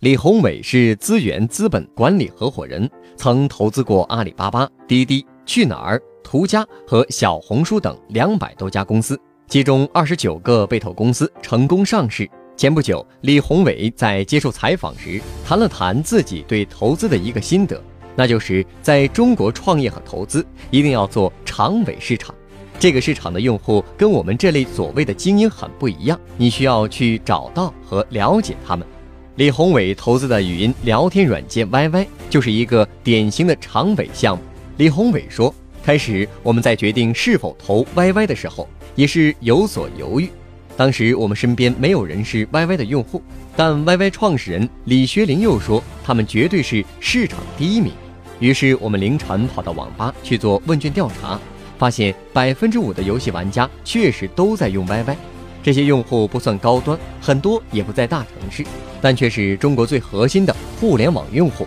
李宏伟是资源资本管理合伙人，曾投资过阿里巴巴、滴滴、去哪儿、途家和小红书等两百多家公司，其中二十九个被投公司成功上市。前不久，李宏伟在接受采访时谈了谈自己对投资的一个心得，那就是在中国创业和投资一定要做长尾市场。这个市场的用户跟我们这类所谓的精英很不一样，你需要去找到和了解他们。李宏伟投资的语音聊天软件 YY 就是一个典型的长尾项目。李宏伟说：“开始我们在决定是否投 YY 的时候，也是有所犹豫。当时我们身边没有人是 YY 的用户，但 YY 创始人李学林又说他们绝对是市场第一名。于是我们凌晨跑到网吧去做问卷调查，发现百分之五的游戏玩家确实都在用 YY。”这些用户不算高端，很多也不在大城市，但却是中国最核心的互联网用户。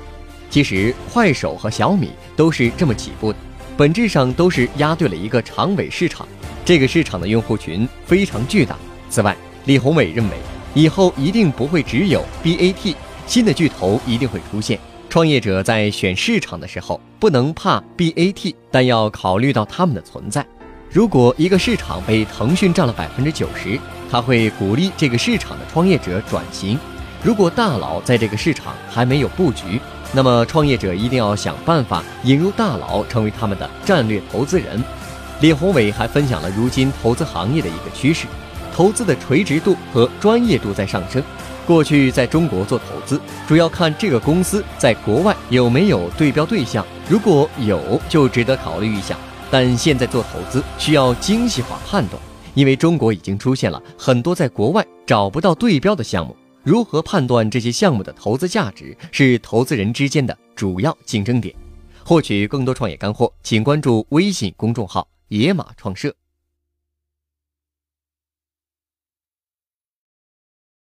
其实，快手和小米都是这么起步的，本质上都是压对了一个长尾市场。这个市场的用户群非常巨大。此外，李宏伟认为，以后一定不会只有 BAT，新的巨头一定会出现。创业者在选市场的时候，不能怕 BAT，但要考虑到他们的存在。如果一个市场被腾讯占了百分之九十，他会鼓励这个市场的创业者转型。如果大佬在这个市场还没有布局，那么创业者一定要想办法引入大佬成为他们的战略投资人。李宏伟还分享了如今投资行业的一个趋势：投资的垂直度和专业度在上升。过去在中国做投资，主要看这个公司在国外有没有对标对象，如果有，就值得考虑一下。但现在做投资需要精细化判断，因为中国已经出现了很多在国外找不到对标的项目。如何判断这些项目的投资价值，是投资人之间的主要竞争点。获取更多创业干货，请关注微信公众号“野马创社”。